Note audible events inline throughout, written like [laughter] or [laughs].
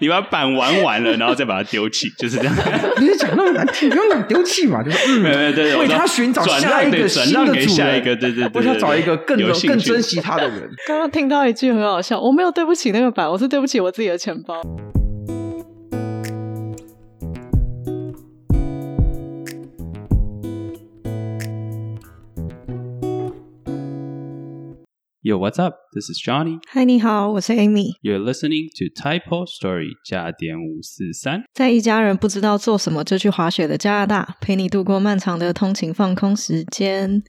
你把板玩完了，然后再把它丢弃，就是这样。[laughs] 你是讲那么难听，不用讲丢弃嘛，就是嗯，对对对，为他寻找下一个新的主人，对对对，为他找一个更更珍惜他的人。[laughs] 刚刚听到一句很好笑，我没有对不起那个板，我是对不起我自己的钱包。Yo, what's up? This is Johnny. Hi, 你好，我是 Amy. You're listening to Typo Story 加点五四三。在一家人不知道做什么就去滑雪的加拿大，陪你度过漫长的通勤放空时间。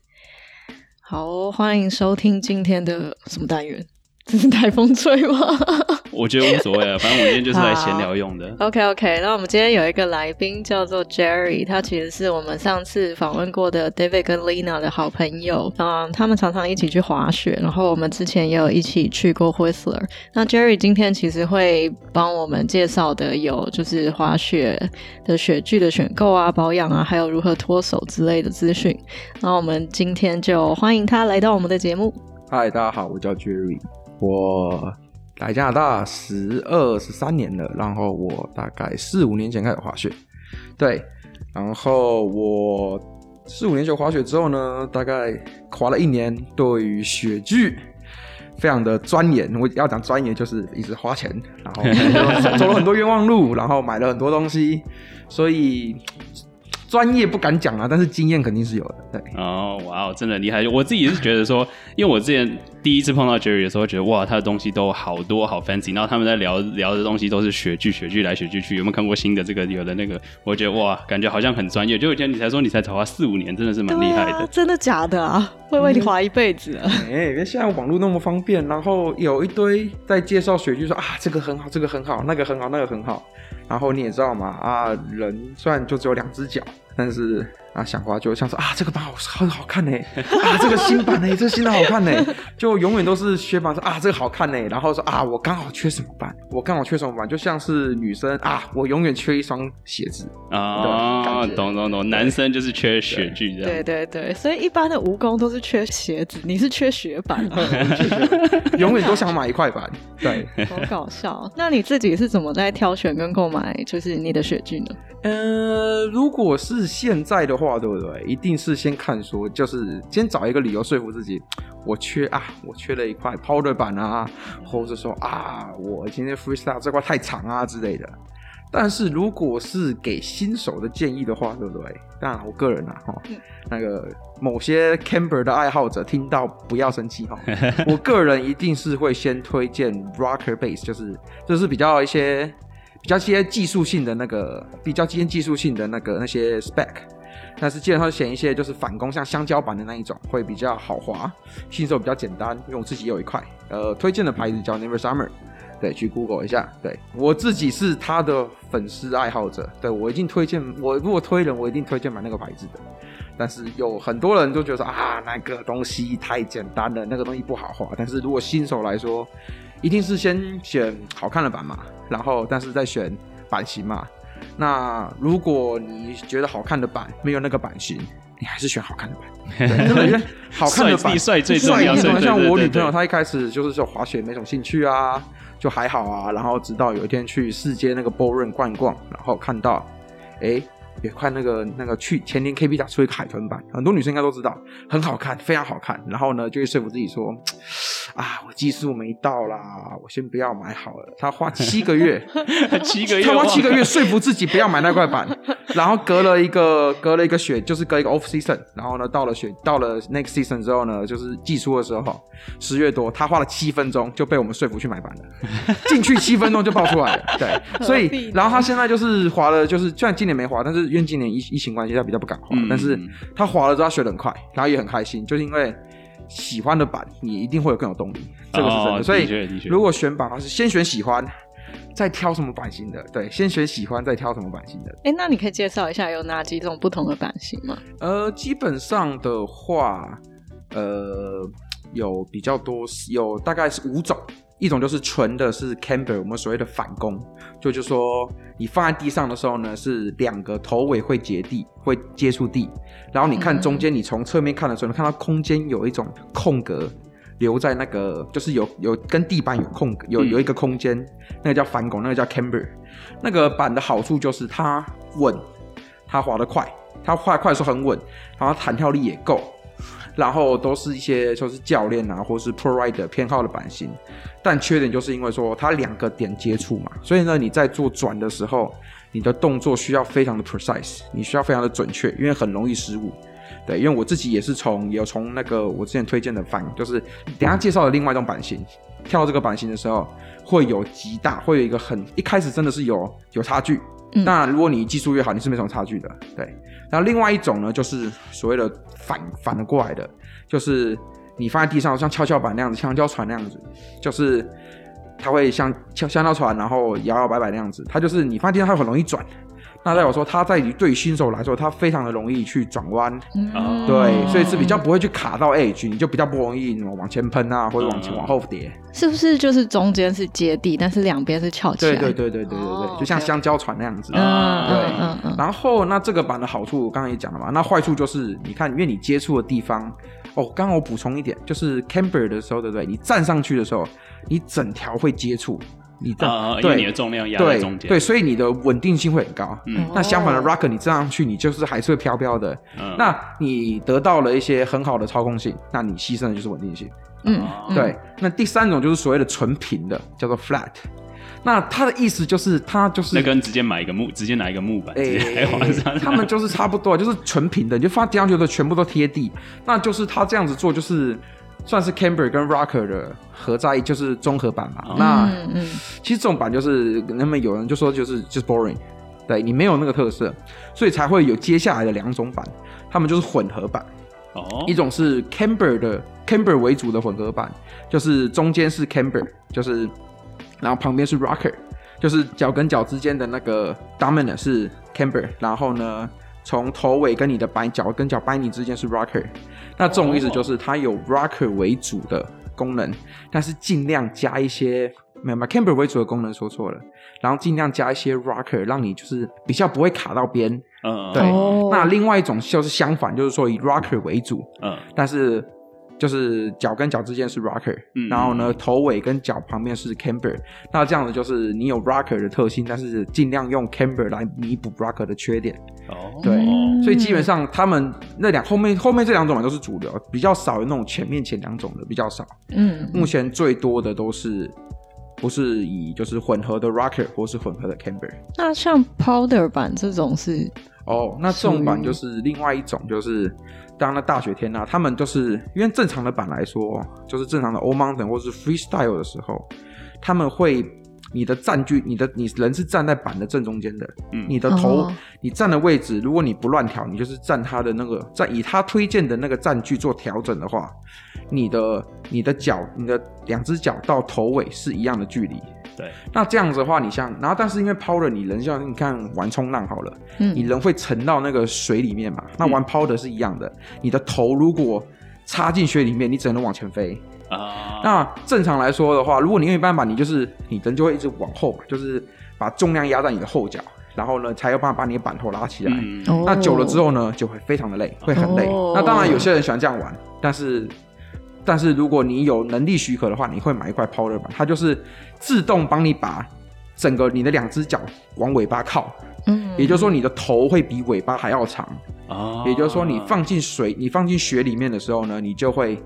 好，欢迎收听今天的什么单元？这是台风吹吗？[laughs] 我觉得无所谓啊，反正我今天就是来闲聊用的。OK OK，那我们今天有一个来宾叫做 Jerry，他其实是我们上次访问过的 David 跟 Lina 的好朋友啊，他们常常一起去滑雪，然后我们之前也有一起去过 Whistler。那 Jerry 今天其实会帮我们介绍的有就是滑雪的雪具的选购啊、保养啊，还有如何脱手之类的资讯。那我们今天就欢迎他来到我们的节目。嗨，大家好，我叫 Jerry，我。来加拿大十二十三年了，然后我大概四五年前开始滑雪，对，然后我四五年前滑雪之后呢，大概滑了一年，对于雪具非常的钻研。我要讲钻研，就是一直花钱，然后走了很多冤枉路，然后买了很多东西，所以。专业不敢讲啊，但是经验肯定是有的。对哦，哇哦，真的厉害！我自己是觉得说，因为我之前第一次碰到 Jerry 的时候，觉得哇，他的东西都好多好 fancy。然后他们在聊聊的东西都是雪具，雪具来雪具去。有没有看过新的这个有的那个？我觉得哇，感觉好像很专业。就以前你才说你才才花四五年，真的是蛮厉害的。真的假的 [laughs] 啊？会为你滑一辈子啊？哎，因为现在网络那么方便，然后有一堆在介绍雪具，说啊，这个很好，这个很好，那个很好，那个很好。然后你也知道嘛，啊，人虽然就只有两只脚。但是啊，想滑就像说啊，这个版好好好看呢，啊，这个新版呢，[laughs] 这个新的好看呢，就永远都是雪板说啊，这个好看呢，然后说啊，我刚好缺什么版，我刚好缺什么版，就像是女生啊，我永远缺一双鞋子啊，懂懂懂，男生就是缺雪具这样，对对对，所以一般的蜈蚣都是缺鞋子，你是缺雪板，[laughs] 永远都想买一块板，对，[laughs] 好搞笑。那你自己是怎么在挑选跟购买就是你的雪具呢？呃，如果是现在的话，对不对？一定是先看书，就是先找一个理由说服自己，[tsk] 我缺啊，我缺了一块 powder 板啊，或者说啊，我今天 freestyle 这块太长啊之类的。但是如果是给新手的建议的话，对不对？当然，我个人啊，哈，那个某些 camber 的爱好者听到不要生气哈。[laughs] 我个人一定是会先推荐 rocker base，就是就是比较一些。比较些技术性的那个，比较些技术性的那个那些 spec，但是基本上选一些就是反攻像香蕉版的那一种，会比较好滑，新手比较简单。因为我自己有一块，呃，推荐的牌子叫 Never Summer，对，去 Google 一下。对我自己是他的粉丝爱好者，对我一定推荐，我如果推人，我一定推荐买那个牌子的。但是有很多人都觉得啊，那个东西太简单了，那个东西不好滑。但是如果新手来说，一定是先选好看的版嘛，然后但是再选版型嘛。那如果你觉得好看的版没有那个版型，你还是选好看的版。[laughs] 因为，好看的版帅最重要。像我女朋友，她一开始就是说滑雪没什么兴趣啊，就还好啊。然后直到有一天去世界那个 b o r n 逛逛，然后看到，哎。也快那个那个去前年 KB 打出一个海豚版，很多女生应该都知道，很好看，非常好看。然后呢，就会说服自己说，[tsk] 啊，我技术没到啦，我先不要买好了。他花七个月，[laughs] 七个月，他花七个月说服自己不要买那块板。[laughs] 然后隔了一个隔了一个雪，就是隔一个 off season。然后呢，到了雪到了 next season 之后呢，就是季初的时候，十月多，他花了七分钟就被我们说服去买板了。[laughs] 进去七分钟就爆出来了，对。所以，然后他现在就是滑了，就是虽然今年没滑，但是。因为今年疫疫情关系，他比较不敢滑，但是他滑了之后学的很快，然后也很开心，就是因为喜欢的板，你一定会有更有动力，这个是真的。所以如果选板，是先选喜欢，再挑什么版型的，对，先选喜欢，再挑什么版型的。哎，那你可以介绍一下有哪几种不同的版型吗？呃，基本上的话，呃，有比较多，有大概是五种。一种就是纯的，是 camber，我们所谓的反弓，就就说你放在地上的时候呢，是两个头尾会接地，会接触地，然后你看中间，你从侧面看的时候，你看到空间有一种空格，留在那个就是有有跟地板有空有嗯有一个空间，那个叫反拱，那个叫 camber。那个板的好处就是它稳，它滑得快，它快快速很稳，然后弹跳力也够，然后都是一些就是教练啊或是 pro rider 偏好的版型。但缺点就是因为说它两个点接触嘛，所以呢你在做转的时候，你的动作需要非常的 precise，你需要非常的准确，因为很容易失误。对，因为我自己也是从有从那个我之前推荐的反，就是等下介绍的另外一种版型，跳这个版型的时候会有极大，会有一个很一开始真的是有有差距。那，如果你技术越好，你是没什么差距的。对，然后另外一种呢，就是所谓的反反过来的，就是你放在地上像跷跷板那样子，香蕉船那样子，就是它会像像香蕉船，然后摇摇摆摆那样子。它就是你放在地上，它很容易转。那代表说，它在于对于新手来说，它非常的容易去转弯，嗯对，所以是比较不会去卡到 edge，你就比较不容易往前喷啊，或者往前嗯往后跌。是不是就是中间是接地，但是两边是翘起来？对对对对对对就像香蕉船那样子。嗯啊对嗯嗯嗯，然后那这个版的好处，我刚刚也讲了嘛，那坏处就是你看，因为你接触的地方，哦，刚刚我补充一点，就是 camber 的时候，对不对？你站上去的时候，你整条会接触，你站、啊，因为你的重量压在中间，对，所以你的稳定性会很高。嗯。那相反的哦。rocker 你站上去，你就是还是会飘飘的。嗯。那你得到了一些很好的操控性，那你牺牲的就是稳定性。嗯嗯。对，那第三种就是所谓的纯平的，叫做 flat。那它的意思就是它就是那跟直接买一个木，直接拿一个木板直接在往上，他们就是差不多，就是纯平的，你就放地上去的全部都贴地，那就是他这样子做，就是算是 camber 跟 rocker 的合在，就是综合版嘛。哦。那嗯嗯。其实这种版就是，那么有人就说就是就是 boring，对你没有那个特色，所以才会有接下来的两种版，他们就是混合版，哦。一种是 camber 的 camber 为主的混合版，就是中间是 camber，就是然后旁边是 rocker，就是脚跟脚之间的那个 dominant 是 camber，然后呢，从头尾跟你的摆脚跟脚掰你之间是 rocker。那这种意思就是它有 rocker 为主的功能，但是尽量加一些没有 m a c a m b e r 为主的功能说错了，然后尽量加一些 rocker，让你就是比较不会卡到边。嗯。对，哦。那另外一种就是相反，就是说以 rocker 为主，嗯。但是就是脚跟脚之间是 rocker，、嗯然后呢头尾跟脚旁边是 camber，那这样子就是你有 rocker 的特性，但是尽量用 camber 来弥补 rocker 的缺点。哦对嗯所以基本上他们那两后面后面这两种版都是主流，比较少有那种前面前两种的比较少。嗯目前最多的都是不是以就是混合的 rocker 或是混合的 camber。那像 powder 版这种是哦，那这种版就是另外一种，就是当那大雪天啊，他们就是因为正常的板来说，就是正常的 Old Mountain 或是 Freestyle 的时候，他们会你的站距，你的你人是站在板的正中间的，嗯你的头、哦你站的位置，如果你不乱调，你就是站他的那个站以他推荐的那个站距做调整的话，你的你的脚，你的两只脚到头尾是一样的距离。对，那这样子的话，你像，然后但是因为 powder，你人像你看玩冲浪好了，嗯你人会沉到那个水里面嘛？那玩 powder 是一样的，你的头如果插进水里面，你只能往前飞。啊，那正常来说的话，如果你用一般版，你就是你人就会一直往后嘛，就是把重量压在你的后脚，然后呢才有办法把你的板头拉起来。那久了之后呢，就会非常的累，会很累。哦那当然有些人喜欢这样玩，但是但是如果你有能力许可的话，你会买一块 powder 板，它就是自动帮你把整个你的两只脚往尾巴靠，嗯也就是说你的头会比尾巴还要长。哦也就是说，你放进水，你放进雪里面的时候呢，你就会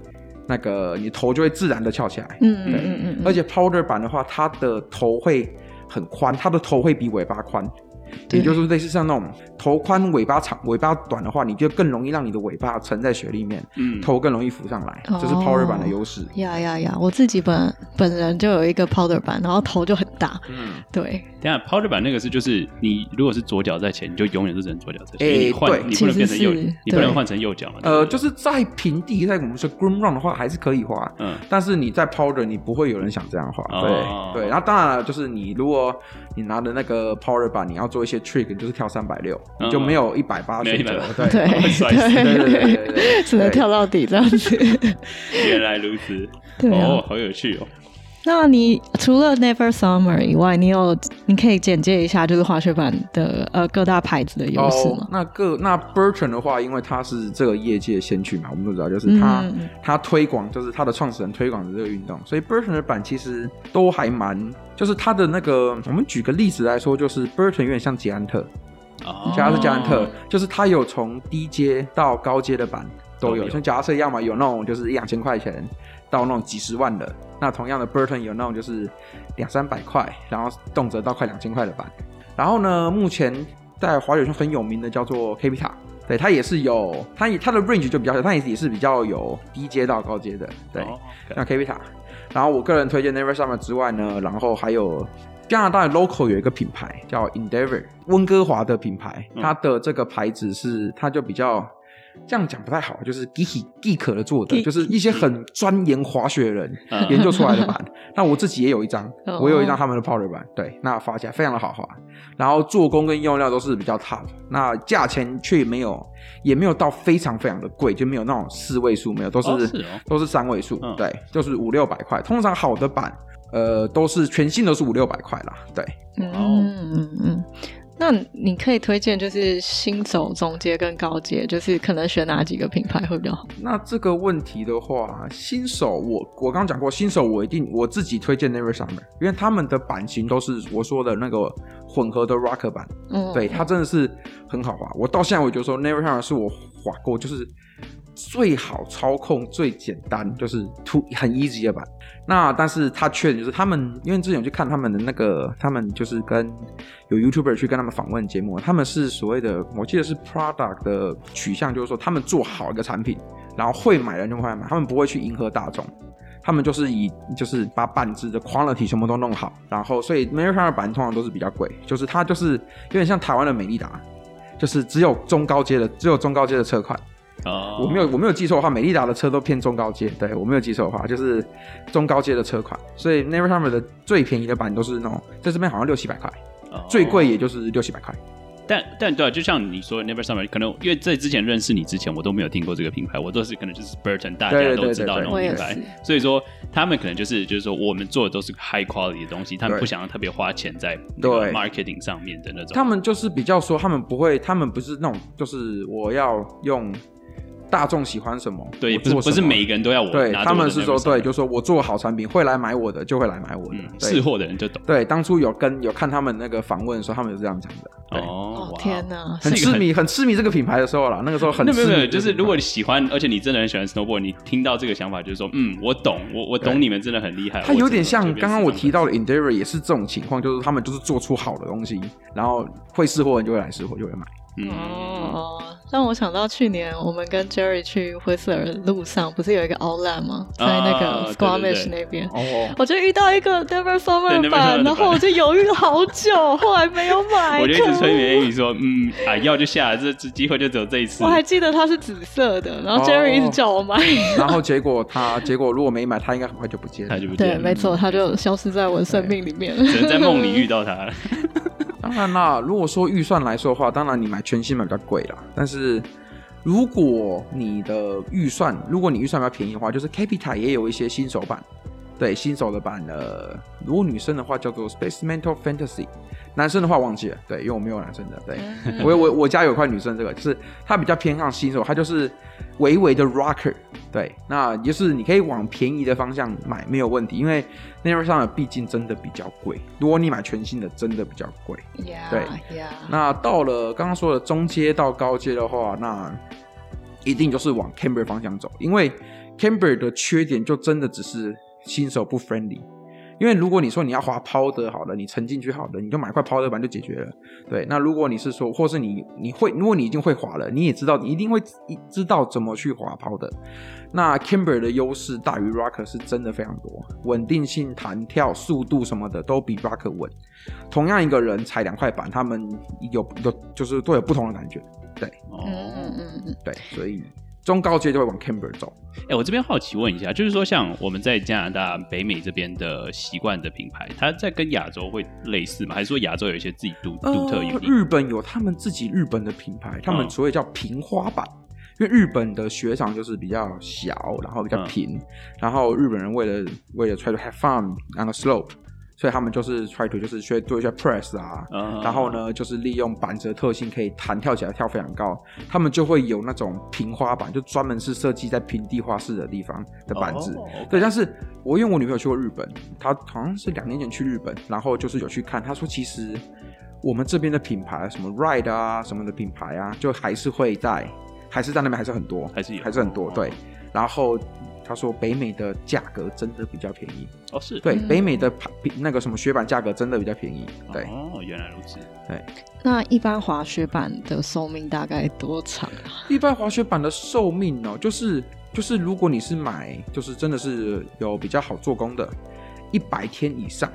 那个你头就会自然的翘起来。嗯嗯嗯嗯，而且 powder 板的话，它的头会很宽，它的头会比尾巴宽，对也就是类似像那种头宽尾巴长、尾巴短的话，你就更容易让你的尾巴沉在雪里面，嗯头更容易浮上来，哦这是 powder 版的优势。呀呀呀！我自己本本人就有一个 powder 版，然后头就很大，嗯，对，等下 powder 版那个是就是你如果是左脚在前，你就永远都只能左脚在前，你换对你不能变成右，你不能对换成右脚嘛。呃，就是在平地，在我们说 groom run 的话，还是可以滑。嗯但是你在 powder，你不会有人想这样滑，哦对对。然后当然了，就是你如果你拿的那个 powder 板，你要做一些 trick，就是跳三百六，你就没有一百八选择，180对对 [laughs] 对对对对对对只能跳到底这样子。原来如此，哦，好有趣哦。那你除了 Never Summer 以外，你有你可以简介一下就是滑雪板的呃各大牌子的优势吗？那个那 Burton 的话，因为他是这个业界先驱嘛，我们都知道，就是他、嗯他推广，就是他的创始人推广的这个运动，所以 Burton 的板其实都还蛮，就是他的那个，我们举个例子来说，就是 Burton 有点像捷安特，哦。加是捷安特，就是它有从低阶到高阶的板都有，都有。像脚踏车一样嘛，有那种就是一两千块钱到那种几十万的。那同样的 Burton 有那种就是两三百块，然后动辄到快两千块的板。然后呢，目前在滑雪圈很有名的叫做 k p i t a 对，它也是有，它也它的 range 就比较小，它也是也是比较有低阶到高阶的，对。哦那 k p i t a 然后我个人推荐 Never Summer 之外呢，然后还有加拿大的 local 有一个品牌叫 Endeavor，温哥华的品牌，嗯它的这个牌子是它就比较。这样讲不太好，就是 geek geek 的做的，就是一些很钻研滑雪的人嗯 [laughs] 研究出来的板。那我自己也有一张，哦我有一张他们的 powder 板，对，那滑起来非常的好滑，然后做工跟用料都是比较 top，那价钱却没有，也没有到非常非常的贵，就没有那种四位数，没有，都是,、哦是哦都是三位数，嗯对，就是五六百块。通常好的板，呃，都是全新都是五六百块啦，对。嗯嗯嗯。那你可以推荐就是新手、中阶跟高阶，就是可能选哪几个品牌会比较好？那这个问题的话，新手我我刚刚讲过，新手我一定我自己推荐 Never Summer，因为他们的版型都是我说的那个混合的 Rocker 版，嗯，对，它真的是很好滑。我到现在我觉得说 Never Summer 是我滑过就是最好操控、最简单，就是 to 很 easy 的版。那但是它缺点就是他们，因为之前有去看他们的那个，他们就是跟有 YouTuber 去跟他们访问节目，他们是所谓的，我记得是 product 的取向，就是说他们做好一个产品，然后会买的人就会买，他们不会去迎合大众。他们就是以就是把板子的 quality 全部都弄好，然后所以 American 的板通常都是比较贵，就是它就是有点像台湾的美利达，就是只有中高阶的，只有中高阶的车款。哦，我没有我没有记错的话，美利达的车都偏中高阶，对我没有记错的话，就是中高阶的车款。所以 Never Summer 的最便宜的版都是那种在这边好像六七百块，哦最贵也就是六七百块。但但对啊，就像你说 Never Summer，可能因为在之前认识你之前，我都没有听过这个品牌，我都是可能就是 Burton，大家都知道那种品牌所以说他们可能就是就是说我们做的都是 high quality 的东西，他们不想要特别花钱在对 marketing 上面的那种。他们就是比较说，他们不会，他们不是那种，就是我要用大众喜欢什么，对，不是不是每一个人都要我对，他们是说，对就说我做好产品，会来买我的就会来买我的嗯，，对识货的人就懂。对，当初有跟有看他们那个访问的时候，他们有这样讲的，对，哦，天哪！很痴迷，很痴迷这个品牌的时候啦，那个时候很那没有没有，就是如果你喜欢，而且你真的很喜欢 snowboard，你听到这个想法就是说，嗯，我懂，我我懂你们真的很厉害。它有点像刚刚我提到的随 Endeavor 也是这种情况，就是他们就是做出好的东西，然后会试货的人就会来试货，就会买。哦，让我想到去年我们跟 Jerry 去灰色尔路上，不是有一个 Outlet 吗？在那啊个对对 Squamish 那边。哦，我就遇到一个 Never [laughs] 对 Summer 版，然后我就犹豫了好久，[laughs] 后来没有买。我就一直催眠 Amy 说，嗯啊，要就下，这这机会就只有这一次。我还记得它是紫色的，然后哦 Jerry 一直叫我买。[laughs] 然后结果他结果如果没买，他应该很快就不见了他。就不对，见了，没错，他就消失在我的生命里面了。只能在梦里遇到他。当然啦，如果说预算来说的话，当然你买全新版比较贵啦。但是如果你的预算，如果你预算比较便宜的话，就是 Capita 也有一些新手版，对新手的版呃，如果女生的话叫做 Space Mental Fantasy，男生的话忘记了，对，因为我没有男生的，对。嗯我我我家有块女生，这个就是它比较偏向新手，它就是微微的 rocker，对，那就是你可以往便宜的方向买没有问题，因为 Never 上的毕竟真的比较贵，如果你买全新的真的比较贵。对呀，那到了刚刚说的中阶到高阶的话，那一定就是往 Camber 方向走，因为 Camber 的缺点就真的只是新手不 friendly。因为如果你说你要滑 powder 好了，你沉进去好了，你就买块 powder 板就解决了。对，那如果你是说，或是你你会，如果你已经会滑了，你也知道你一定会知道怎么去滑 powder。那 camber 的优势大于 Rocker 是真的非常多，稳定性、弹跳、速度什么的都比 Rocker 稳。同样一个人踩两块板，他们有有就是都有不同的感觉。对哦，嗯嗯嗯嗯，对，所以中高阶就会往 Camber 走。哎、我这边好奇问一下，就是说，像我们在加拿大、北美这边的习惯的品牌，它在跟亚洲会类似吗？还是说亚洲有一些自己独独特日本有他们自己日本的品牌，他们嗯所谓叫平花板。因为日本的雪场就是比较小，然后比较嗯平，然后日本人为了为了 try to have fun on the slope，所以他们就是 try to 就是去做一些 press 啊，嗯然后呢，就是利用板子的特性，可以弹跳起来，跳非常高。他们就会有那种平花板，就专门是设计在平地花式的地方的板子。对，但是我因为我女朋友去过日本，她好像是两年前去日本，然后就是有去看，她说其实我们这边的品牌，什么 Ride 啊什么的品牌啊，就还是会在，还是在那边还是很多，还是有还是很多。哦对，然后她说北美的价格真的比较便宜。哦是，对，嗯北美的牌那个什么雪板价格真的比较便宜。对。哦原来如此，对那一般滑雪板的寿命大概多长啊？一般滑雪板的寿命哦，就是就是，如果你是买，就是真的是有比较好做工的，一百天以上，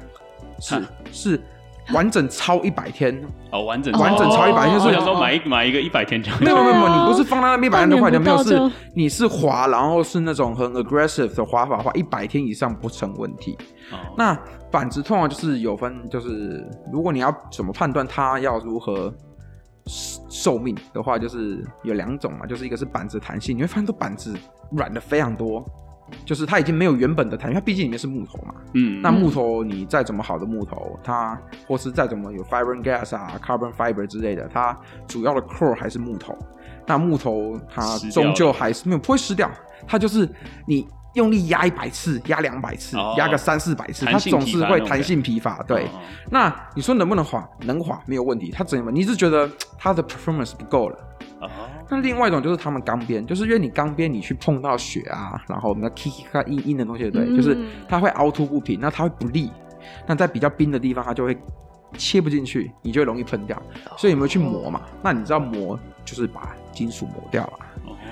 是啊是 [laughs] 完整超一百天，哦完整。完整超一百天就是我想说买一买一个一百天就没有没有没有，你不是放在那边一百天都快点，没有是你是滑，然后是那种很 aggressive 的滑法的话，一百天以上不成问题。哦。那板子通常就是有分，就是如果你要怎么判断它要如何寿寿命的话，就是有两种嘛，就是一个是板子弹性，你会发现这板子软的非常多，就是它已经没有原本的弹性，它毕竟里面是木头嘛。嗯那木头你再怎么好的木头，它或是再怎么有 fiber and gas 啊、carbon fiber 之类的，它主要的 core 还是木头。那木头它终究还是没有不会湿掉，它就是你用力压一百次、压两百次、哦压个三四百次，它总是会弹性疲乏。对，哦那你说能不能滑？能滑没有问题。它怎么？你是觉得它的 performance 不够了？哦那另外一种就是他们钢边，就是因为你钢边你去碰到雪啊，然后那 kick 它硬硬的东西，对，嗯就是它会凹凸不平，那它会不利。那在比较冰的地方，它就会切不进去，你就会容易喷掉。所以有没有去磨嘛？那你知道磨就是把金属磨掉了。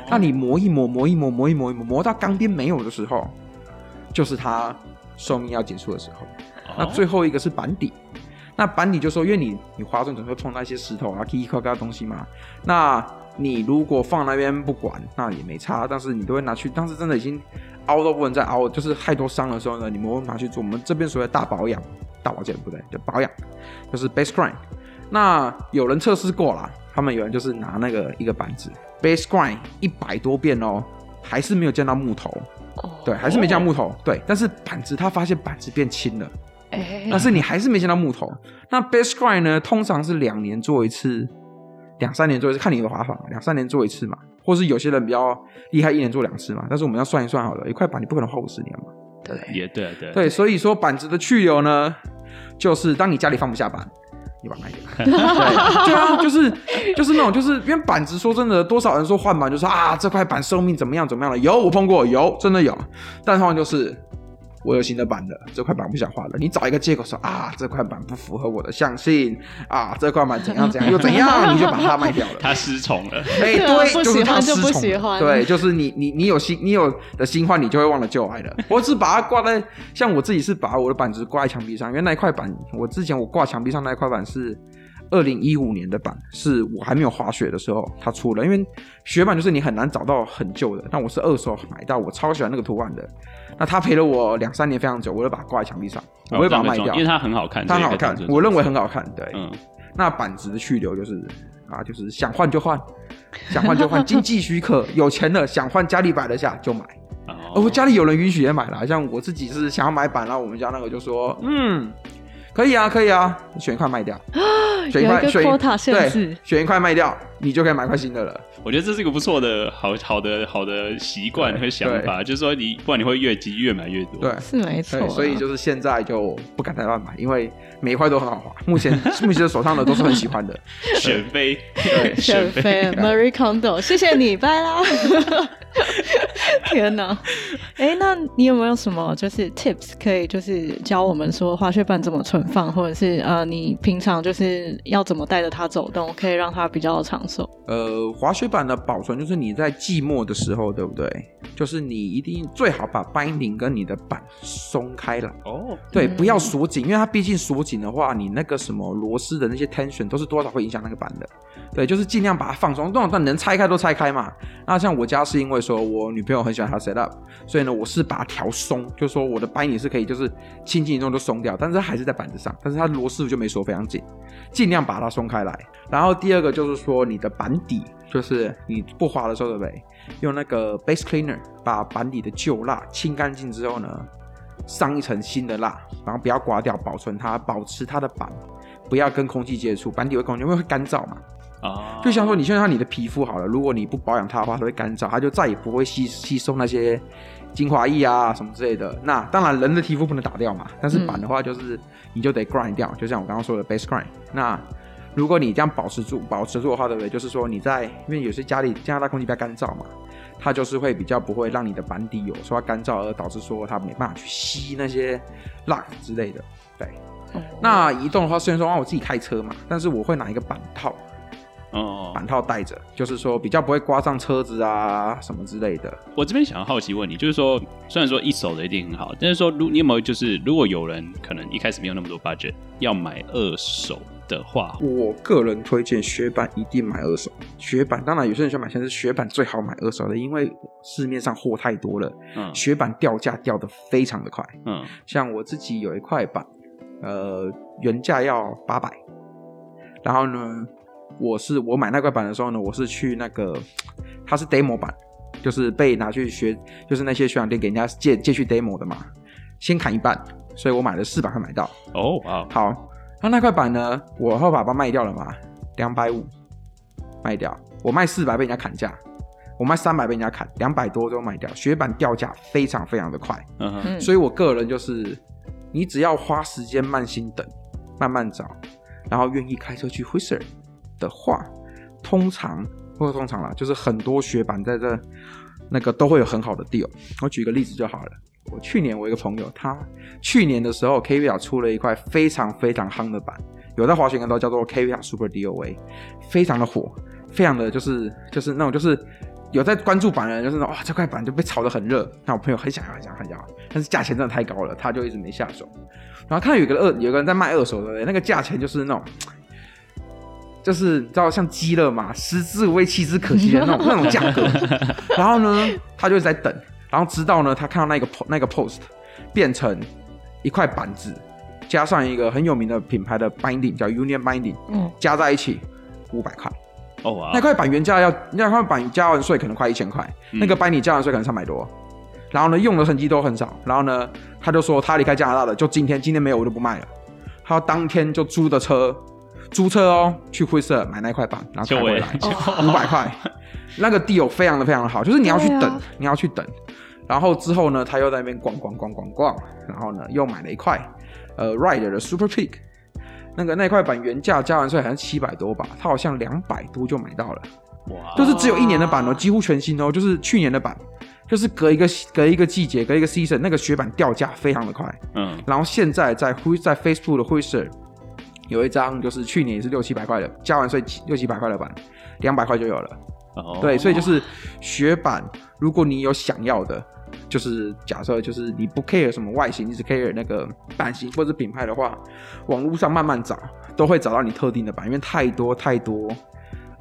哦那你磨一磨，磨一磨，磨一磨，一磨，磨到钢边没有的时候，就是它寿命要结束的时候。那哦最后一个是板底，那板底就说，因为你你滑动总会碰到一些石头啊、咔的东西嘛，那你如果放那边不管，那也没差，但是你都会拿去，当时真的已经凹都不能再凹，就是太多伤的时候呢，你们会拿去做我们这边所谓的大保养、大保健不对，就保养，就是 base grind。那有人测试过啦，他们有人就是拿那个一个板子 base grind 一百多遍哦，还是没有见到木头，哦对，还是没见到木头，对，但是板子他发现板子变轻了。哎但是你还是没见到木头。那 base grind 呢，通常是两年做一次，两三年做一次，看你的滑法，两三年做一次嘛，或是有些人比较厉害，一年做两次嘛。但是我们要算一算好了，一块板你不可能画五十年嘛。对，也对啊对啊对，所以说板子的去留呢，就是当你家里放不下板。你把它卖掉，[laughs] 对对啊，就是就是那种，就是因为板子，说真的，多少人说换板就说啊，这块板寿命怎么样怎么样了？有我碰过，有真的有，但是就是我有新的板了，这块板不想换了。你找一个借口说啊，这块板不符合我的相性啊，这块板怎样怎样又怎样，你就把它卖掉了。他失宠了，哎、对 [laughs] 就是他失宠喜欢对，就是你你你有新你有的新欢，你就会忘了旧爱了。我只把它挂在，像我自己是把我的板子挂在墙壁上，因为那一块板，我之前我挂墙壁上那一块板是二零一五年的板，是我还没有滑雪的时候它出了，因为雪板就是你很难找到很旧的，但我是二手买到，我超喜欢那个图案的。那他陪了我两三年非常久，我就把它挂在墙壁上，我会把它卖掉，因为它很好看，它很好看，我认为很好看，对。嗯那板子的去留就是啊，就是想换就换，想换就换，[laughs] 经济许可，有钱了想换家里摆得下就买。哦哦，家里有人允许也买了，像我自己是想要买板，然后我们家那个就说，嗯，可以啊，可以啊，选一块卖掉，[gasps] 选一块选 quota 限对，选一块卖掉，你就可以买块新的了。我觉得这是一个不错的好好的好的习惯和想法，就是说你不然你会越积越买越多。对，是没错啊。所以就是现在就不敢再乱买，因为每一块都很好滑。目前 [laughs] 目前手上的都是很喜欢的。选妃，选妃，妃 Marie Kondo，谢谢你，拜啦！[laughs] [laughs] [laughs] 天哪，哎，那你有没有什么就是 tips 可以就是教我们说滑雪板怎么存放，或者是呃你平常就是要怎么带着它走动，可以让它比较长寿？呃，滑雪板的保存就是你在寂寞的时候，对不对？就是你一定最好把 binding 跟你的板松开来，哦，对，嗯不要锁紧，因为它毕竟锁紧的话，你那个什么螺丝的那些 tension 都是多少会影响那个板的。对，就是尽量把它放松，那种能拆开都拆开嘛。那像我家是因为说我女朋友很喜欢它 set up，所以呢，我是把它调松，就是说我的扳你是可以就是轻轻一动就松掉，但是它还是在板子上，但是它螺丝就没锁非常紧，尽量把它松开来。然后第二个就是说你的板底，就是你不滑的时候，对不对？用那个 base cleaner 把板底的旧蜡清干净之后呢，上一层新的蜡，然后不要刮掉，保存它，保持它的板不要跟空气接触，板底会空气因为会干燥嘛。啊，就像说，你现在你的皮肤好了，如果你不保养它的话，它会干燥，它就再也不会吸吸收那些精华液啊什么之类的。那当然，人的皮肤不能打掉嘛，但是板的话就是你就得 grind 掉，就像我刚刚说的 base grind。那如果你这样保持住、保持住的话，对不对？就是说你在，因为有些家里加拿大空气比较干燥嘛，它就是会比较不会让你的板底有受到干燥，而导致说它没办法去吸那些蜡之类的。对，那移动的话，虽然说我自己开车嘛，但是我会拿一个板套。哦，板套带着，就是说比较不会刮上车子啊什么之类的。我这边想要好奇问你，就是说，虽然说一手的一定很好，但是说，如你有没有就是如果有人可能一开始没有那么多 budget 要买二手的话，我个人推荐雪板一定买二手。雪板当然有些人想买，现在雪板最好买二手的，因为市面上货太多了，嗯雪板掉价掉的非常的快。嗯像我自己有一块板，呃，原价要八百，然后呢，我是我买那块板的时候呢，我是去那个，它是 demo 版，就是被拿去学，就是那些学长店给人家借借去 demo 的嘛，先砍一半，所以我买了四百块买到。哦哇好，那那块板呢，我后把它卖掉了嘛，两百五卖掉，我卖四百被人家砍价，我卖三百被人家砍，两百多就卖掉，雪板掉价非常非常的快。嗯哼。嗯。所以我个人就是，你只要花时间慢心等，慢慢找，然后愿意开车去 Whistler 的话，通常或者通常啦，就是很多雪板在这那个都会有很好的 deal。我举个例子就好了。我去年我一个朋友，他去年的时候 KVR 出了一块非常非常夯的板，有在滑雪应该都叫做 KVR Super DOA，非常的火，非常的就是就是那种就是有在关注板的人，就是那哇这块板就被炒得很热。那我朋友很想要很想要很想要，但是价钱真的太高了，他就一直没下手。然后看到有个二有个人在卖二手的，那个价钱就是那种。就是你知道像鸡了嘛，食之无味，弃之可惜的那种那种价格。[laughs] 然后呢，他就在等，然后直到呢，他看到那个 po- 那个 post 变成一块板子，加上一个很有名的品牌的 binding 叫 Union Binding，嗯，加在一起五百块。哦哇那块板原价要那块板加完税可能快一千块，嗯那个 binding 加完税可能三百多。然后呢，用的痕迹都很少。然后呢，他就说他离开加拿大了，就今天，今天没有我就不卖了。他当天就租的车，租车哦，去灰色买那块板，然后开回来 [laughs] 五百块，那个 deal 非常的非常的好，就是你要去等，啊你要去等。然后之后呢，他又在那边逛逛逛逛逛，然后呢又买了一块呃 Rider 的 Super Peak，那个那块板原价加完税好像七百多吧，他好像两百多就买到了。哇就是只有一年的板哦，几乎全新哦，就是去年的板，就是隔一个隔一个季节，隔一个 season，那个雪板掉价非常的快。嗯然后现在在灰在 Facebook 的灰色有一张，就是去年也是六七百块的，加完税六七百块的版，两百块就有了。哦对，所以就是雪板，如果你有想要的，就是假设就是你不 care 什么外形，你只 care 那个版型或者品牌的话，网络上慢慢找都会找到你特定的版，因为太多太多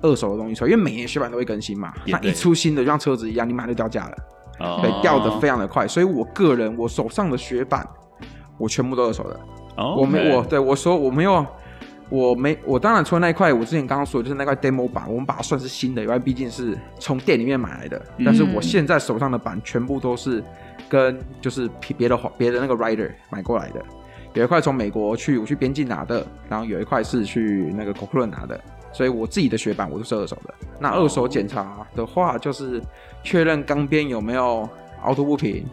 二手的东西出来，因为每年雪板都会更新嘛，它一出新的就像车子一样，你马上就掉价了，哦对，掉的非常的快，所以我个人我手上的雪板我全部都二手的，哦我没我对我说我没有，我没我当然除了那一块，我之前刚刚说的就是那块 demo 板，我们把它算是新的，因为毕竟是从店里面买来的。嗯但是我现在手上的板全部都是跟就是别别的滑别的那个 rider 买过来的，有一块从美国去我去边境拿的，然后有一块是去那个 c o c o 拿的。所以我自己的雪板我都是二手的。那二手检查的话，就是确认钢边有没有凹凸不平，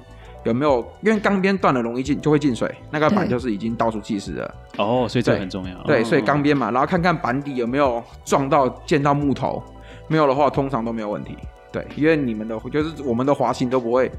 有没有因为钢边断了容易进就会进水，那个板就是已经倒数计时了。哦，所以这个很重要。对，哦所以钢边嘛，然后看看板底有没有撞到、溅到木头，没有的话，通常都没有问题。对，因为你们的就是我们的滑行都不会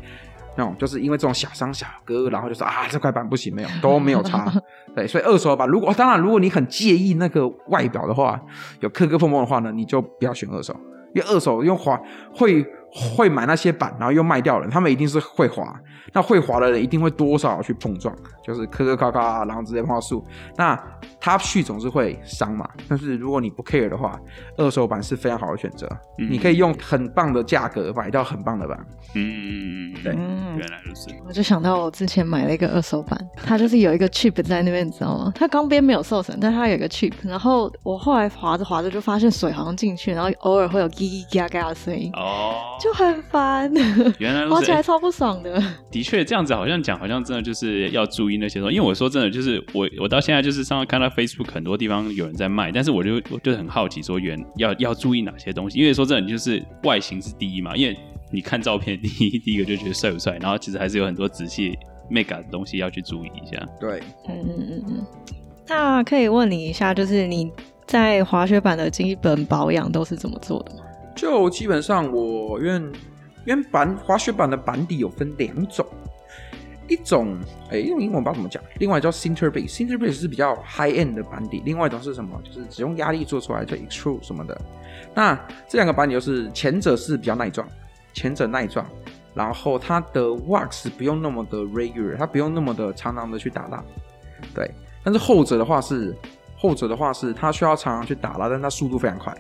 那种，就是因为这种小伤小割，然后就说啊这块板不行，没有都没有差。[laughs] 对，所以二手板，如果当然如果你很介意那个外表的话，有磕磕碰碰的话呢，你就不要选二手，因为二手用滑会会买那些板，然后又卖掉了，他们一定是会滑，那会滑的人一定会多少去碰撞，就是磕磕咔咔，然后直接碰到树。那它续总是会伤嘛，但是如果你不 care 的话，二手板是非常好的选择。嗯你可以用很棒的价格买到很棒的板。嗯，对嗯原来如此。我就想到我之前买了一个二手板，它就是有一个 chip 在那边，你知道吗？它钢边没有受损，但它有一个 chip。然后我后来滑着滑着就发现水好像进去，然后偶尔会有叽叽嘎嘎的声音，哦，就很烦，原来滑起来超不爽的。的确，这样子好像讲，好像真的就是要注意那些东西。因为我说真的，就是我我到现在就是上次看到 Facebook 很多地方有人在卖，但是我就我就很好奇说原要要注意哪些东西。因为说真的，就是外形是第一嘛，因为你看照片，[laughs] 第一第一个就觉得帅不帅，然后其实还是有很多仔细 mega 的东西要去注意一下。对，嗯嗯嗯嗯。那可以问你一下，就是你在滑雪板的基本保养都是怎么做的吗？就基本上我因为因为板滑雪板的板底有分两种，一种哎用英文不知道怎么讲，另外叫 center base，center base 是比较 high end 的板底，另外一种是什么？就是只用压力做出来叫 extrude 什么的。那这两个板底就是前者是比较耐撞，前者耐撞，然后它的 wax 不用那么的 regular，它不用那么的常常的去打蜡，对。但是后者的话是后者的话是它需要常常去打蜡，但它速度非常快，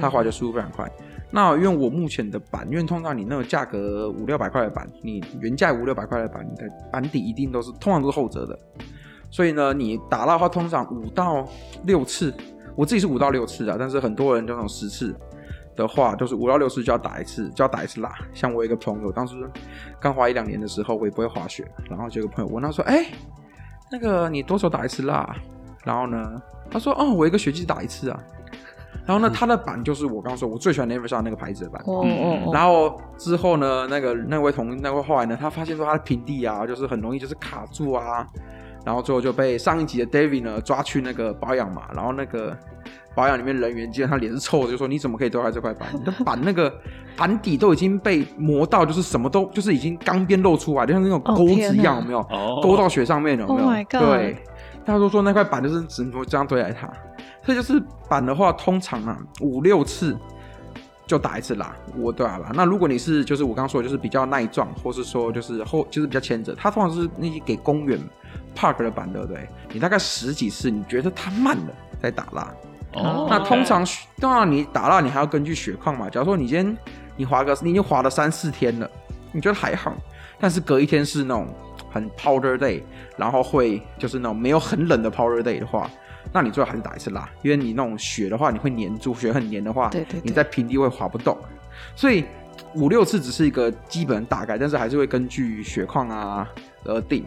它滑雪速度非常快。那因为我目前的板，因为通常你那个价格五六百块的板，你原价五六百块的板，你的板底一定都是通常都是后折的，所以呢，你打蜡的话，通常五到六次，我自己是五到六次啊，但是很多人就那种十次的话，就是五到六次就要打一次，就要打一次蜡。像我一个朋友，当时刚滑一两年的时候，我也不会滑雪，然后就有朋友问他说：“哎、那个你多久打一次蜡？”然后呢，他说：“哦，我一个学期打一次啊。”然后呢，他的板就是我刚刚说我最喜欢 Nevershot 那个牌子的板。哦哦哦，然后之后呢，那个那位同那位后来呢，他发现说他的平地啊，就是很容易就是卡住啊，然后最后就被上一集的 David 呢抓去那个保养嘛，然后那个保养里面人员见他脸是臭的，就说你怎么可以丢在这块板？[laughs] 你的板那个板底都已经被磨到，就是什么都就是已经钢边露出来，就像那种哦钩子一样，有没有？哦，勾到雪上面了有没有？Oh my god 对，大家都说那块板就是只能这样堆来它，所以就是板的话，通常啊五六次就打一次蜡，我对啦。那如果你是就是我刚刚说的，就是比较耐撞，或是说就是后就是比较前者，它通常是那些给公园 park 的板，对不对？你大概十几次，你觉得它慢了再打蜡。哦，那通常当然你打蜡，你还要根据雪况嘛。假如说你今天你滑个，你已经滑了三四天了，你觉得还好，但是隔一天是那种很 powder day，然后会就是那种没有很冷的 powder day 的话，那你最好还是打一次蜡，因为你那种雪的话，你会粘住，雪很粘的话，对对对你在平地会滑不动，所以五六次只是一个基本大概，但是还是会根据雪况啊而定。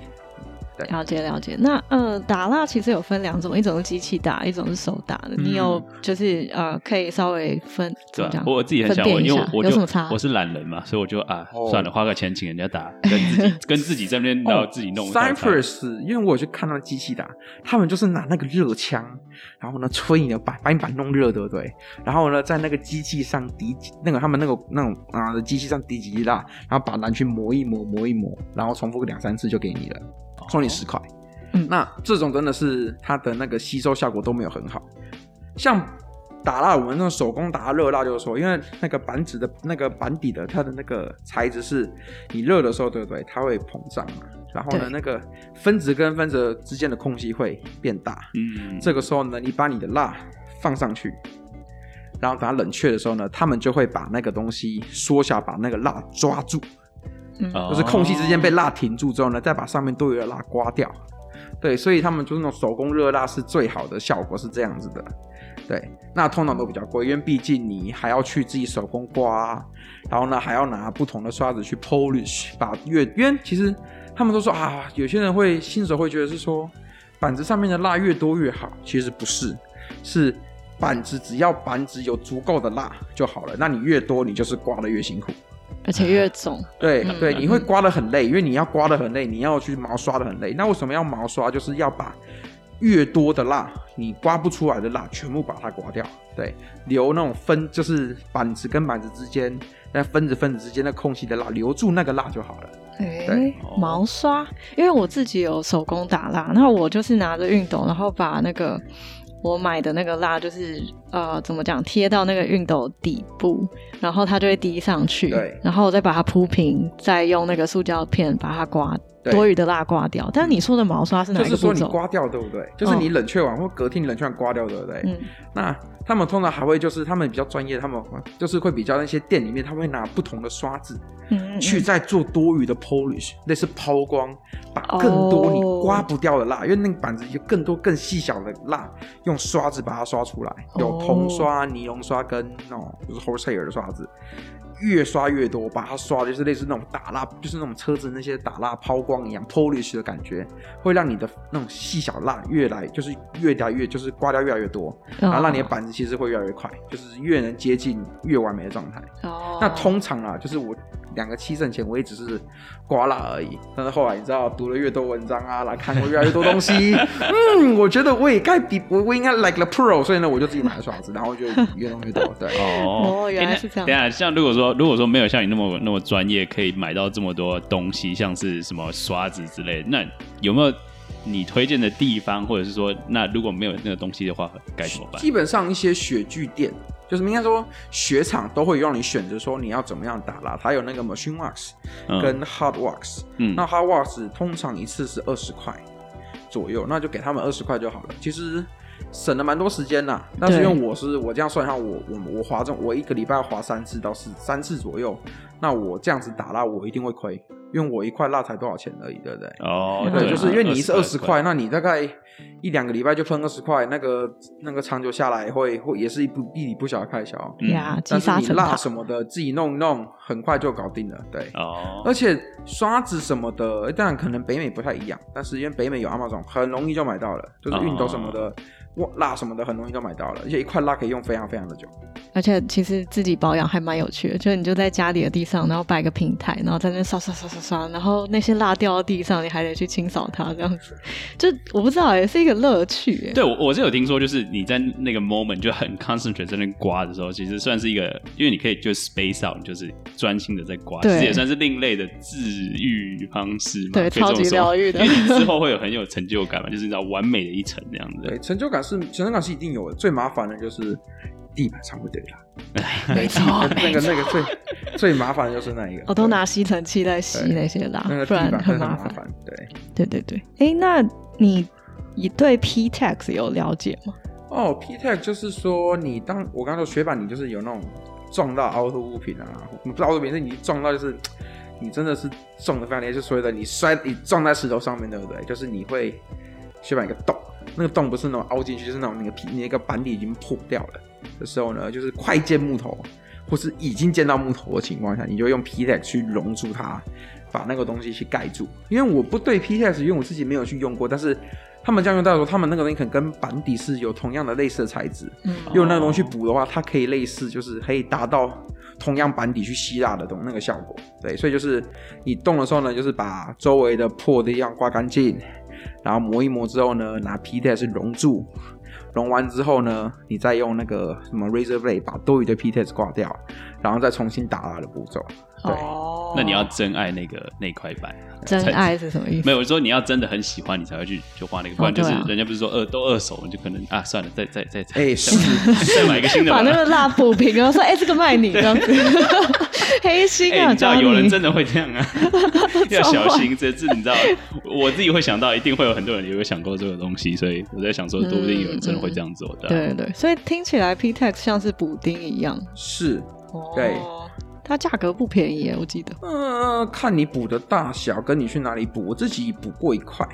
了解了解。那呃，打蜡其实有分两种，一种是机器打，一种是手打的。你有就是呃，可以稍微分怎么讲？？我自己很想问，一下因为我就有什么差我是懒人嘛，所以我就啊哦算了，花个钱请人家打，跟自己 [laughs] 跟自己在那边然后自己弄一套菜。哦 Cypress，因为我有去看到机器打，他们就是拿那个热枪，然后呢吹你的板，把你板弄热，对不对？然后呢，在那个机器上滴那个他们那个那种啊的机器上滴几滴蜡，然后把蓝去磨一磨，磨一磨，然后重复个两三次就给你了，收你十块。嗯那这种真的是它的那个吸收效果都没有很好，像。打蜡，我们那种手工打热蜡，就是说，因为那个板子的那个板底的它的那个材质是，你热的时候，对不对？它会膨胀嘛，然后呢，那个分子跟分子之间的空隙会变大。嗯，这个时候呢，你把你的蜡放上去，然后等它冷却的时候呢，它们就会把那个东西缩小，把那个蜡抓住，嗯就是空隙之间被蜡停住之后呢，再把上面多余的蜡刮掉。对，所以他们就那种手工热蜡是最好的效果是这样子的。对，那通常都比较贵，因为毕竟你还要去自己手工刮，然后呢还要拿不同的刷子去 polish，把越因为其实他们都说啊，有些人会新手会觉得是说板子上面的蜡越多越好，其实不是，是板子只要板子有足够的蜡就好了，那你越多你就是刮的越辛苦。而且越重。[laughs] 嗯对对，你会刮得很累，因为你要刮得很累，你要去毛刷得很累。那为什么要毛刷？就是要把越多的蜡，你刮不出来的蜡，全部把它刮掉。对，留那种分，就是板子跟板子之间，那分子分子之间的空隙的蜡，留住那个蜡就好了。哎对，毛刷，因为我自己有手工打蜡，那我就是拿着熨斗，然后把那个我买的那个蜡就是呃，怎么讲，贴到那个熨斗底部，然后它就会滴上去，对然后我再把它铺平，再用那个塑胶片把它刮多余的蜡刮掉。但是你说的毛刷是哪就是说你？刮掉，对不对？就是你冷却完或隔天你冷却完刮掉，对不对？嗯，那他们通常还会就是他们比较专业，他们就是会比较那些店里面，他会拿不同的刷子嗯嗯去再做多余的 polish，类似抛光，把更多你刮不掉的蜡，因为那个板子有更多更细小的蜡，用刷子把它刷出来，有铜刷、尼龙刷跟那种就是 horsehair 的刷子。越刷越多，把它刷的就是类似那种打蜡，就是那种车子那些打蜡抛光一样 polish 的感觉，会让你的那种细小蜡越来就是越来越就是刮掉越来越多，然后让你的板子其实会越来越快，就是越能接近越完美的状态。哦，那通常啊，就是我两个七胜前我也只是刮蜡而已，但是后来你知道读了越多文章啊，来看过越来越多东西，[laughs] 嗯，我觉得我也该比我我应该 like the pro，所以呢我就自己买了刷子，然后就越弄越多，对。哦哦原来是这样等下，像如果说如果说没有像你那么那么专业，可以买到这么多东西，像是什么刷子之类的，那有没有你推荐的地方，或者是说，那如果没有那个东西的话，该怎么办？基本上一些雪具店，就是应该说雪场都会让你选择说你要怎么样打蜡，它有那个 machine wax 嗯跟 hard wax，、嗯那 hard wax 通常一次是二十块左右，那就给他们二十块就好了。其实省了蛮多时间啦，但是因为我是我这样算一下，我我我划中我一个礼拜划三次到四三次左右，那我这样子打蜡我一定会亏，因为我一块蜡才多少钱而已，对不对？哦，对，就是因为你一次二十块，，那你大概一两个礼拜就分二十块，那个那个长久下来会会也是一不一笔不小的开销。嗯呀，积但是你蜡。什么的自己弄一弄，很快就搞定了。对，哦，而且刷子什么的，当然可能北美不太一样，但是因为北美有 Amazon，很容易就买到了，就是熨斗什么的、哇蜡什么的，很容易就买到了，而且一块蜡可以用非常非常的久。而且其实自己保养还蛮有趣的，就是你就在家里的地上，然后摆个平台，然后在那刷刷刷刷刷，然后那些蜡掉到地上，你还得去清扫它，这样子，就我不知道也是一个乐趣耶。对，我我是有听说，就是你在那个 moment 就很 concentrate 在那边刮的时候，其实算是一个，因为你可以就 space out，就是专心的在刮，其实也算是另类的治愈方式嘛，超级说疗愈的因为你之后会有很有成就感嘛，就是你知道完美的一层这样子。对，成就感是成就感是一定有的，最麻烦的就是地板上会堆蜡。[laughs] 没错那个那个最最麻烦的就是那一个，我都拿吸尘器在吸那些蜡那个，不然很麻烦。很麻烦。对，对对对，哎，那你你对 P tax 有了解吗？哦，P tax 就是说你当我刚说雪板，你就是有那种撞到凹凸物品啊，不是凹凸物品，是你撞到就是你真的是撞的非常厉害，就所谓的你摔你撞在石头上面，对不对？就是你会雪板一个洞，那个洞不是那种凹进去，就是那种那个皮那个板底已经破掉了的时候呢，就是快见木头或是已经见到木头的情况下，你就用 P-Tax 去融住它，把那个东西去盖住。因为我不对 P tag，因为我自己没有去用过，但是他们这样用到的时候，他们那个东西可能跟板底是有同样的类似的材质，嗯用那个东西补的话，它可以类似，就是可以达到同样板底去吸蜡的东那个效果。对，所以就是你动的时候呢，就是把周围的破的地方刮干净，然后磨一磨之后呢，拿皮带是熔住，熔完之后呢，你再用那个什么 razor blade 把多余的 P test 刮掉，然后再重新打蜡的步骤。对，哦。那你要真爱那个那块板，真爱是什么意思？没有我说你要真的很喜欢，你才会去就画那个，不然就是人家不是说二都二手，你就可能啊算了，再再再再哎再再买一个新的。把那个蜡补平，然后说：“哎、这个卖你 [laughs] 这样子。[laughs] ”黑心哎、啊，你知道有人真的会这样啊，[laughs] 要小心。这次你知道，我自己会想到，一定会有很多人也有想过这个东西，所以我在想说，说不定有人真的会这样做的、啊。对对对，所以听起来 P Tex 像是补丁一样。是，哦。对，它价格不便宜，我记得。呃，看你补的大小，跟你去哪里补。我自己补过一块，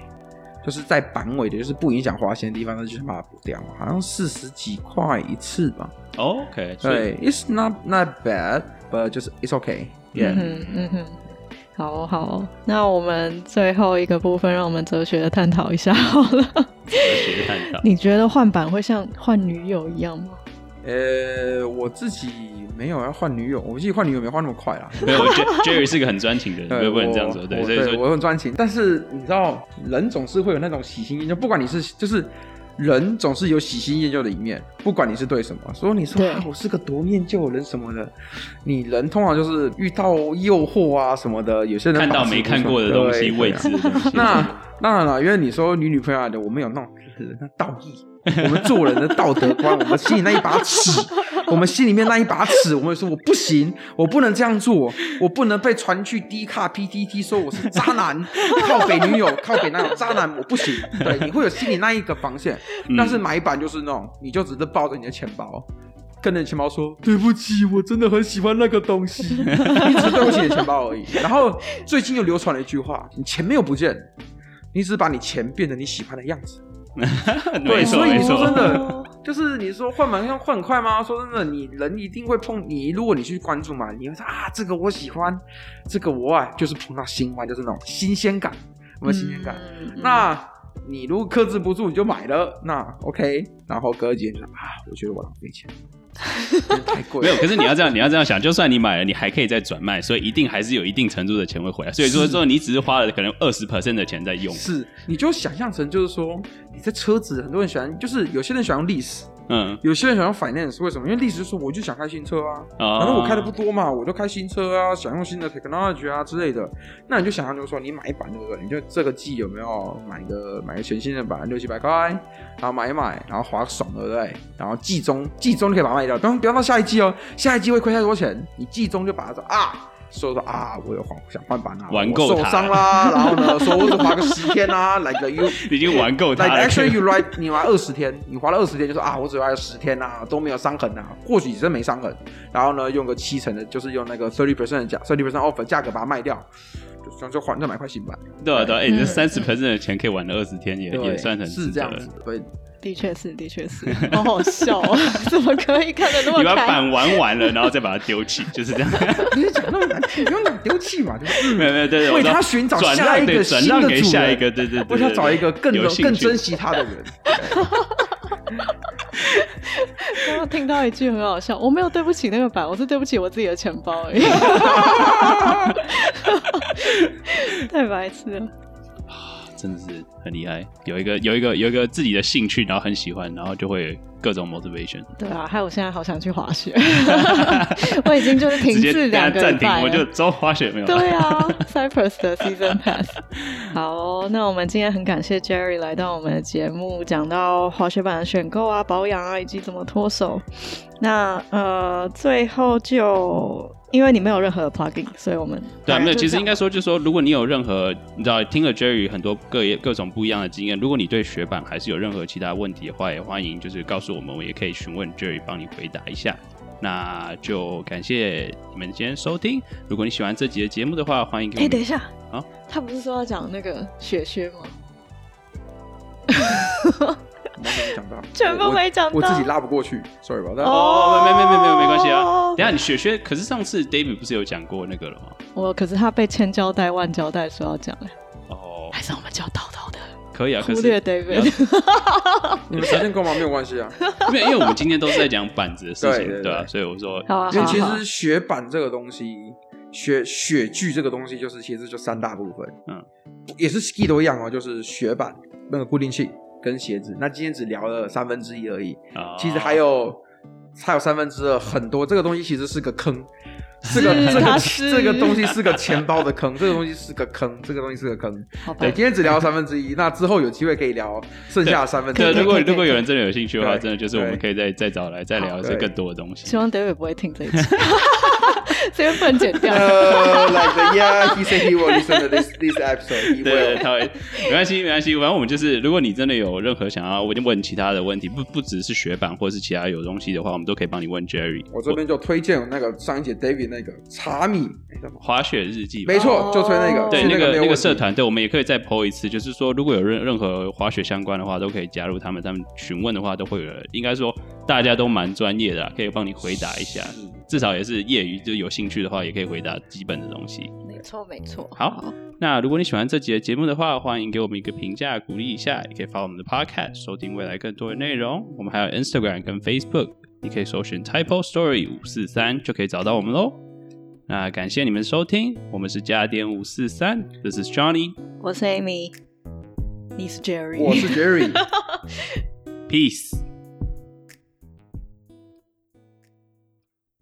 就是在板尾的，就是不影响滑行的地方，那就是把它补掉，好像四十几块一次吧。OK，对，It's not not bad，but 就是 It's okay。嗯 Yeah，哼嗯哼，好哦好哦，那我们最后一个部分，让我们哲学的探讨一下好了。哲学探讨。[laughs] 你觉得换板会像换女友一样吗？呃，我自己没有要换女友，我自己换女友没换那么快啦。[laughs] 没有我觉得，Jerry 是个很专情的人，对，不能这样说。对，所以说我很专情，但是你知道，人总是会有那种喜新厌旧，不管你是就是。人总是有喜新厌旧的一面，不管你是对什么。所以你说我是个多念旧的人什么的，你人通常就是遇到诱惑啊什么的，有些人看到没看过的东西、对未知的东西。那当然了，因为你说你女朋友来的，我们有那种道义，我们做人的道德观，我们心里那一把尺，我们心里面那一把尺，我们说我不行，我不能这样做，我不能被传去低卡 PTT 说我是渣男，靠北女友，靠北男友，渣男，我不行。对，你会有心里那一个防线，但是买版就是那种，你就只是抱着你的钱包。跟着钱包说对不起，我真的很喜欢那个东西，[laughs] 你只是对不起你的钱包而已。然后最近又流传了一句话：你钱没有不见，你只是把你钱变成你喜欢的样子。对，所以你说真的，就是你说换门要换很快吗？说真的，你人一定会碰你，如果你去关注嘛，你会说啊，这个我喜欢，这个我爱，就是碰到新欢，就是那种新鲜感，有没有新鲜感？那你如果克制不住，你就买了，那 OK，然后隔几天就啊，我觉得我浪费钱。太贵，没有。可是你要这样，你要这样想，就算你买了，你还可以再转卖，所以一定还是有一定程度的钱会回来。所以说说，你只是花了可能二十 percent 的钱在用。是，你就想象成就是说，你在车子，很多人喜欢，就是有些人喜欢用历史。嗯，有些人想要 finance，为什么？因为历史说我就想开新车啊，反正我开的不多嘛，我就开新车啊，想用新的 technology 啊之类的。那你就想象就是说，你买一版对不对？你就这个季有没有买个买个全新的版，六七百块，然后买一买，然后划爽对不对？然后季中季中就可以把它卖掉，不用不要到下一季哦，下一季会亏太多钱，你季中就把它说啊。说说啊，我有换想换版啊，玩够受伤啦，[laughs] 然后呢，说我只滑个十天啊，来个 you [laughs] 已经玩够它了。Actually you right，你玩二十天，你滑了二十天，就说啊，我只滑了十天啊，都没有伤痕啊，或许真没伤痕。然后呢，用个七成的，就是用那个 thirty percent 的价，thirty percent offer 价格把它卖掉，就算就换再买块新版。对啊对啊，哎，这三十 percent 的钱可以玩了二十天，也也算很是这样子。对。的确是，的确是，[laughs] 好好笑啊！怎么可以看得那么？你把板玩完了，然后再把它丢弃，就是这样。你讲那么难听，不用讲丢弃嘛，就是 [laughs] 没有没有对对，为他寻找下一个新的主人，下一个对对，为他找一个更更珍惜他的人。[laughs] 刚刚听到一句很好笑，我没有对不起那个板，我是对不起我自己的钱包而已。太白痴了。真的是很厉害，有一个有一个有一个自己的兴趣，然后很喜欢，然后就会各种 motivation。对啊，还有我现在好想去滑雪，[laughs] 我已经就是停滞两个暂停，我就走滑雪没有。对啊，Cyprus 的 season [laughs] pass。好，那我们今天很感谢 Jerry 来到我们的节目，讲到滑雪板的选购啊、保养啊，以及怎么脱手。那呃，最后就。因为你没有任何的 plugin，所以我们对没有。其实应该说，就是说，如果你有任何你知道听了 Jerry 很多各各种不一样的经验，如果你对雪板还是有任何其他问题的话，也欢迎就是告诉我们，我也可以询问 Jerry 帮你回答一下。那就感谢你们今天收听。如果你喜欢这集的节目的话，欢迎给。哎，等一下啊，他不是说要讲那个雪靴吗？[laughs] 没讲到，[laughs] 全部没讲到，我自己拉不过去，sorry 吧？哦，没没没没有没关系啊。等下你雪靴，可是上次 David 不是有讲过那个了吗？我可是他被千交代万交代说要讲哎。哦，还是我们叫叨叨的？可以啊，忽略 David。你们时间够吗？没有关系啊。因为因为我们今天都是在讲板子的事情，对吧？所以我说，因为其实雪板这个东西，雪雪具这个东西，就是其实就三大部分，嗯，也是 ski 都一样哦，就是雪板那个固定器。跟鞋子，那今天只聊了三分之一而已。其实还有还有三分之二，很多这个东西其实是个坑，是个这个 [laughs] 这个东西是个钱包的坑，这个东西是个坑，这个东西是个坑。对，今天只聊三分之一，那之后有机会可以聊剩下三分之二。[laughs] 如果如果有人真的有兴趣的话，真的就是我们可以再再找来再聊一些更多的东西。希望 David 不会听这一次。[laughs] 这边不能剪掉。呃，like yeah, he said he will listen to this this episode. 对，他会，没关系，没关系。反正我们就是，如果你真的有任何想要问问其他的问题，不不只是学版或是其他有东西的话，我们都可以帮你问 Jerry。我这边就推荐那个上一节 David 那个茶米滑雪日记，没错，就推那个。对，那个那个社团，对，我们也可以再 po 一次。就是说，如果有任任何滑雪相关的话，都可以加入他们。他们询问的话，都会有，应该说大家都蛮专业的，可以帮你回答一下。至少也是业余，就有兴趣的话，也可以回答基本的东西。没错，没错。好，那如果你喜欢这集的节目的话，欢迎给我们一个评价，鼓励一下。也可以发我们的 Podcast，收听未来更多的内容。我们还有 Instagram 跟 Facebook，你可以搜寻 Type Story 五四三就可以找到我们喽。那感谢你们收听，我们是加点五四三，This is Johnny，我是 Amy，你是 Jerry，我是 Jerry，Peace。